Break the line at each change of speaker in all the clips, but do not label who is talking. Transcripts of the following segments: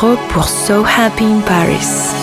Pour So Happy in Paris.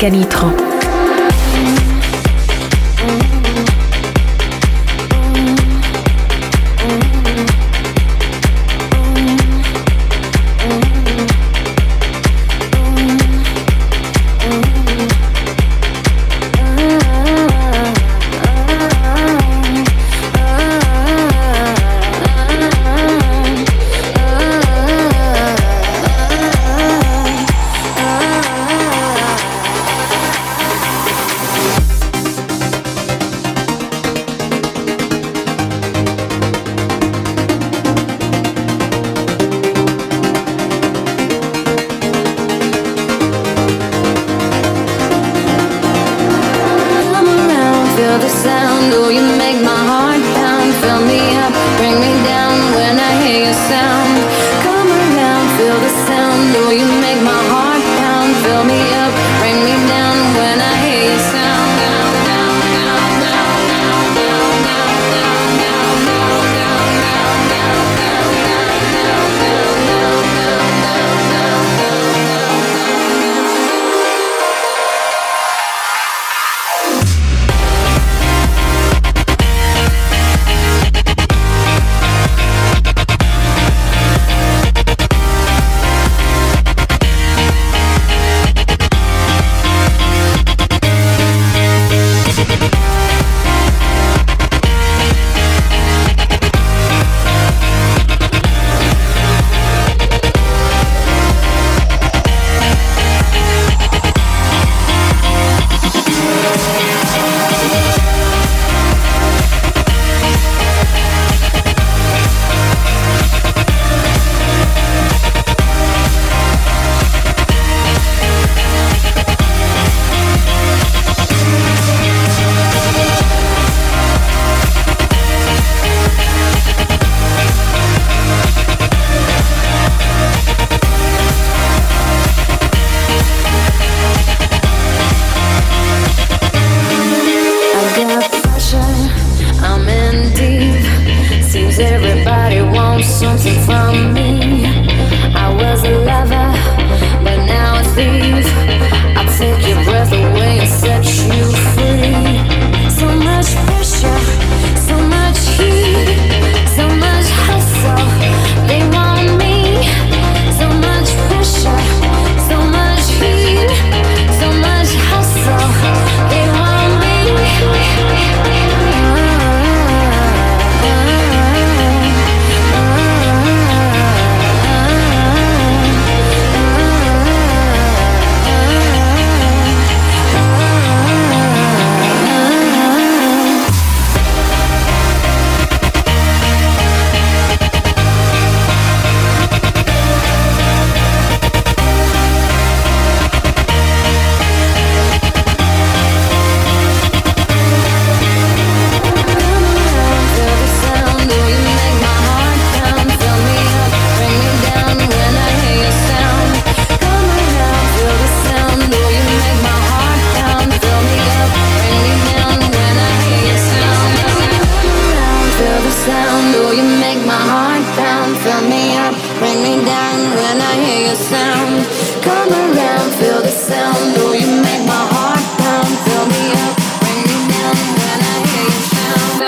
Volcanitron.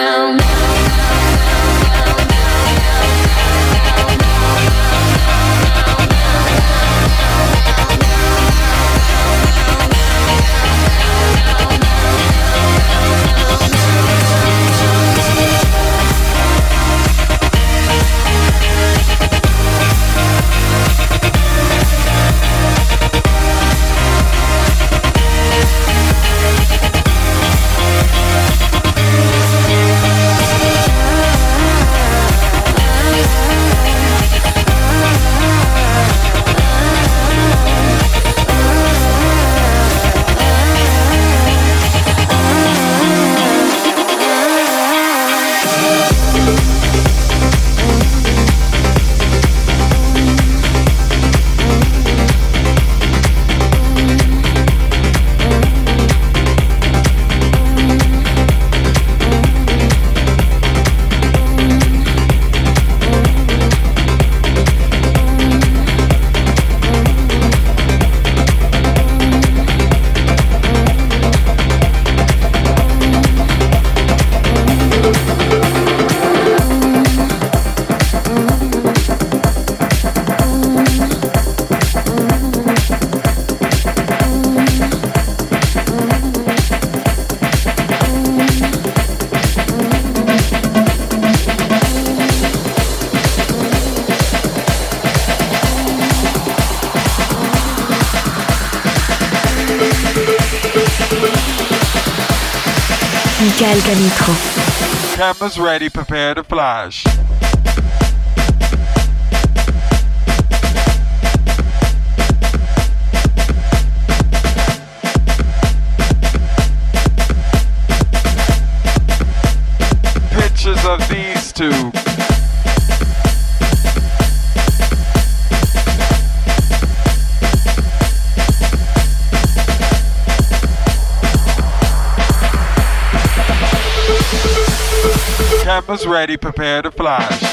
around.
was ready, prepared. was ready, prepare to fly.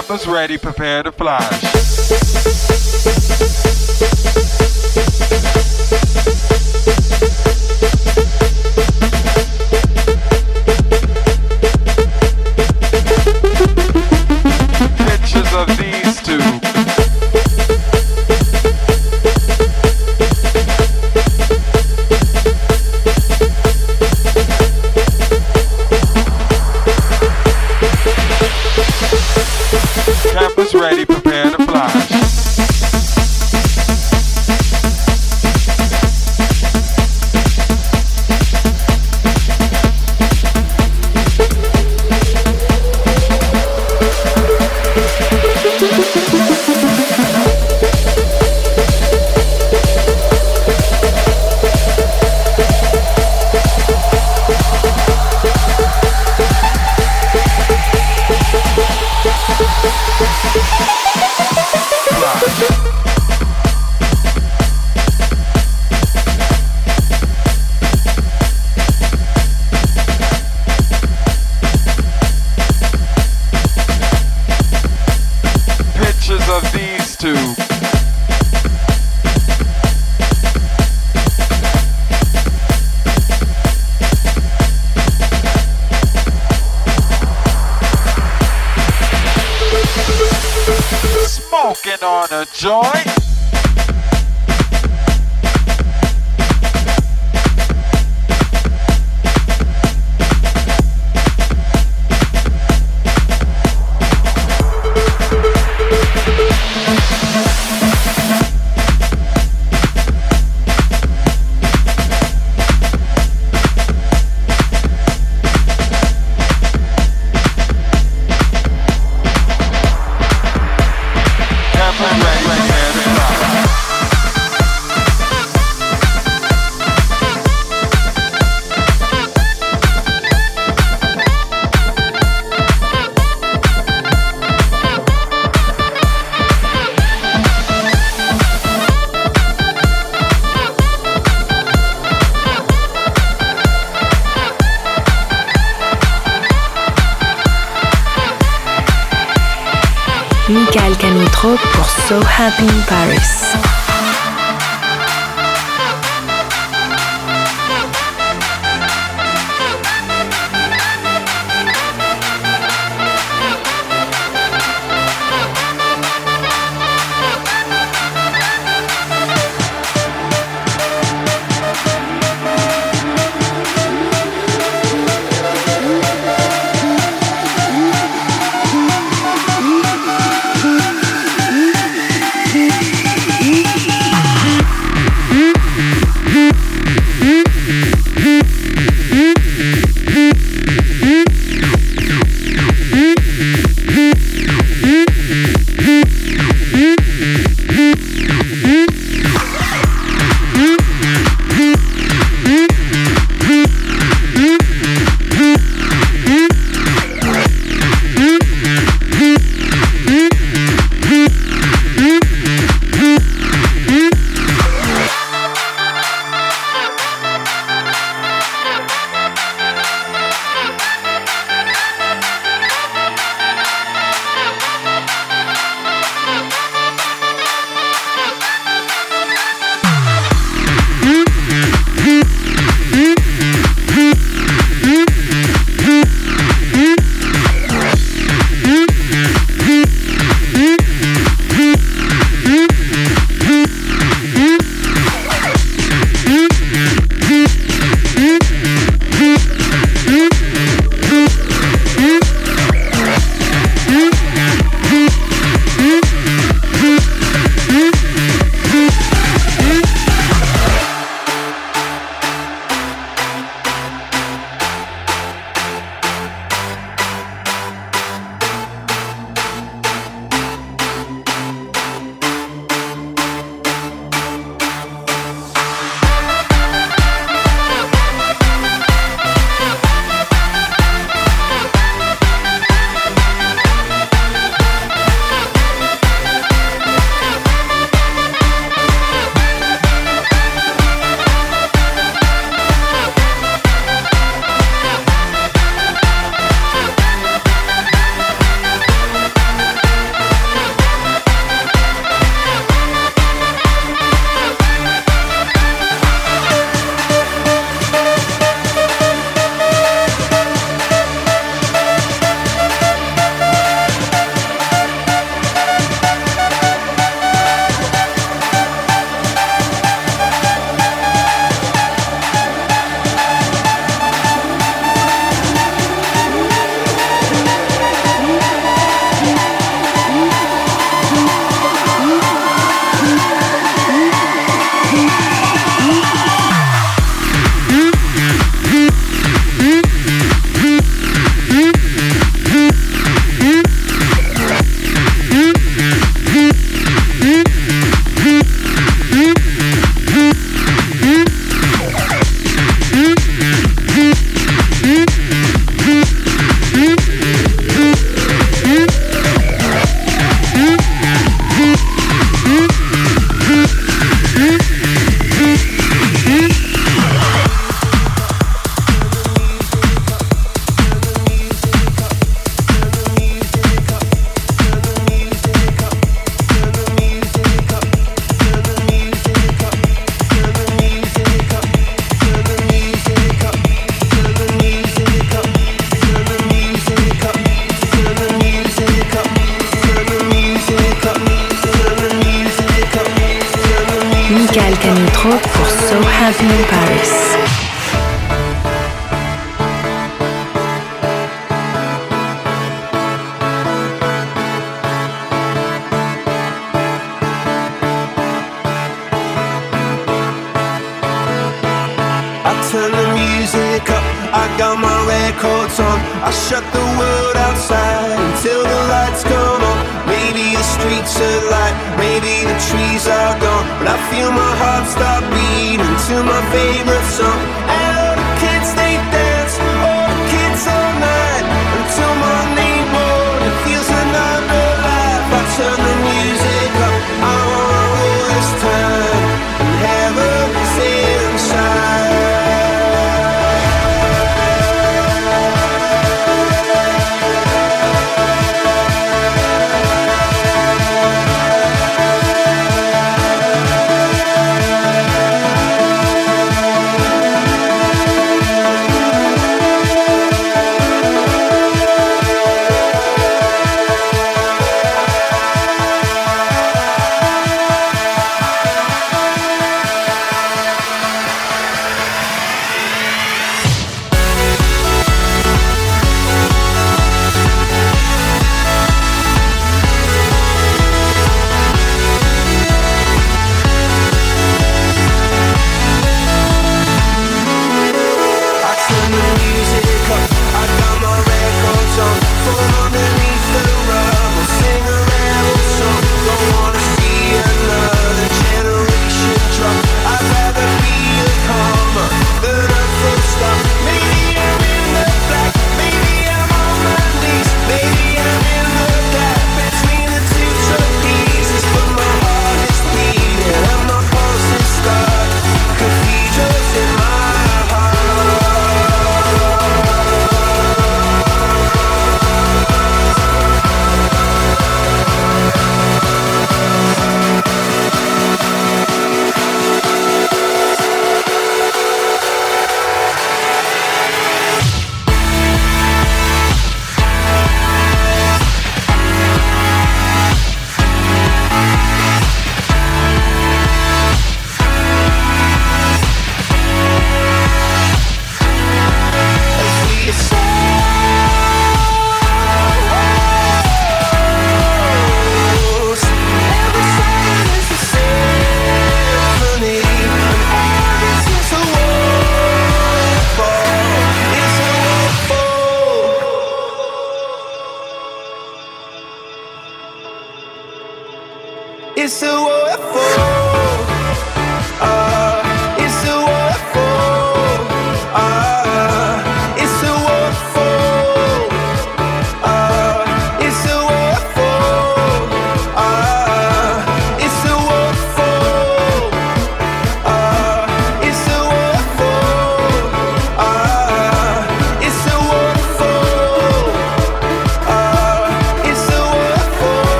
members ready, prepare to fly.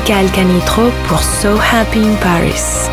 Michael Canitro pour So Happy in Paris.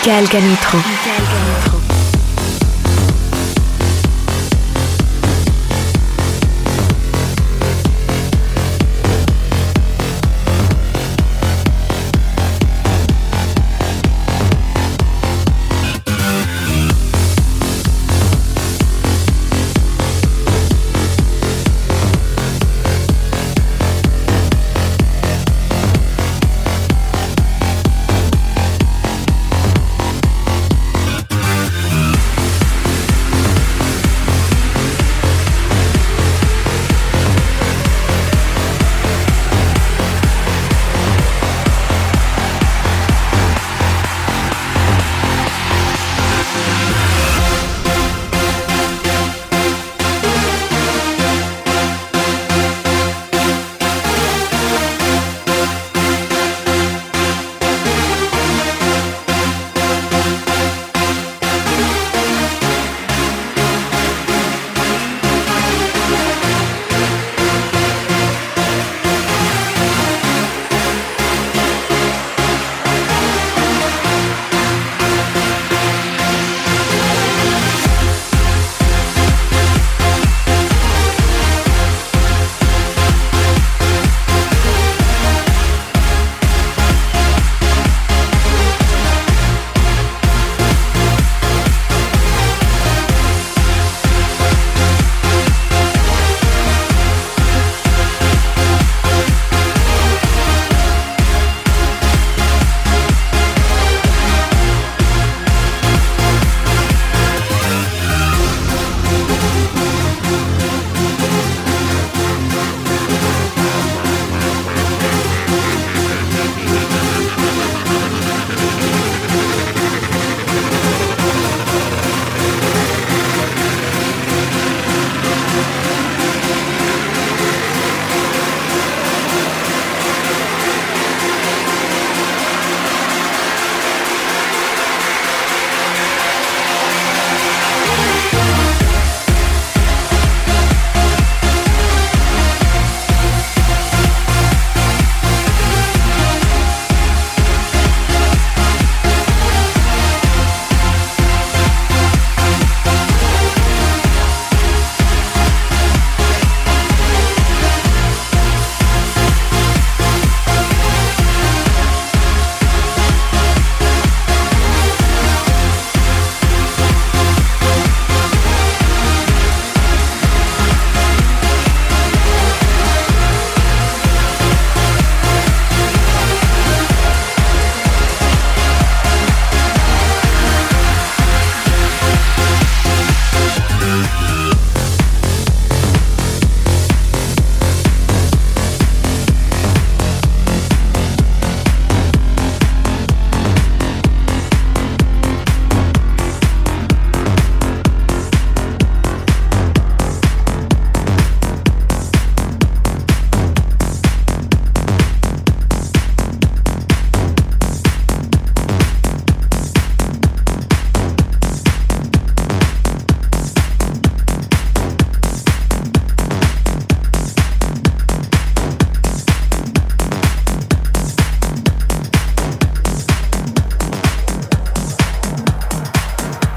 Michael Canitro.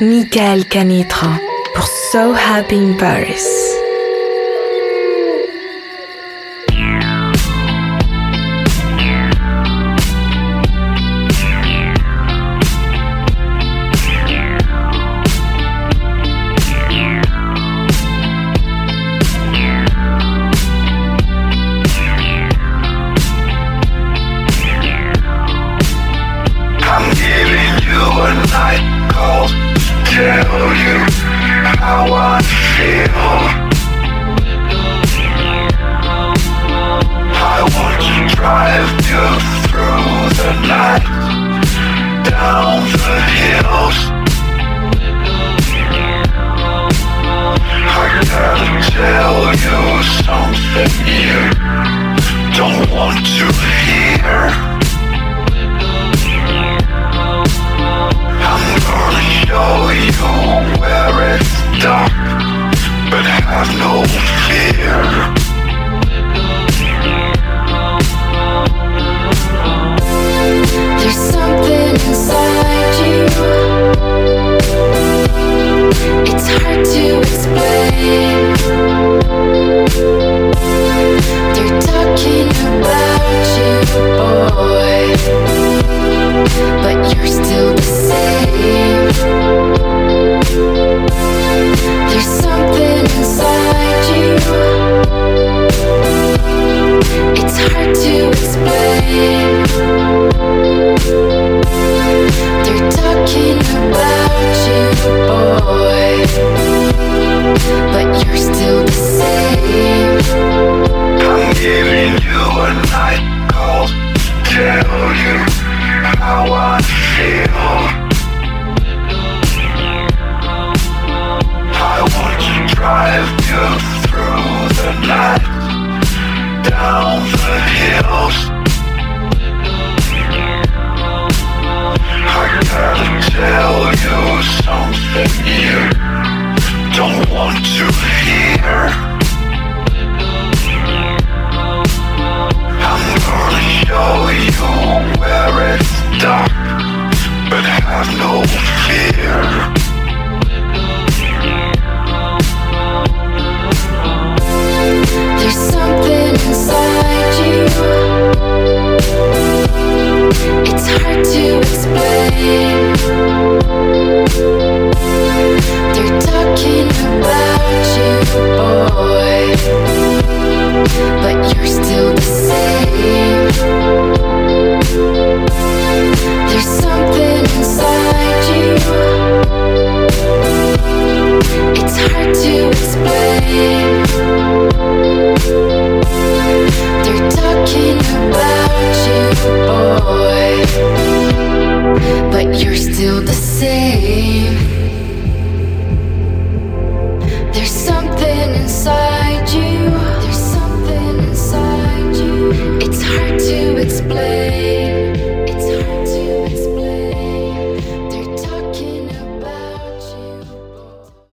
Michael Canitra pour So Happy in Paris.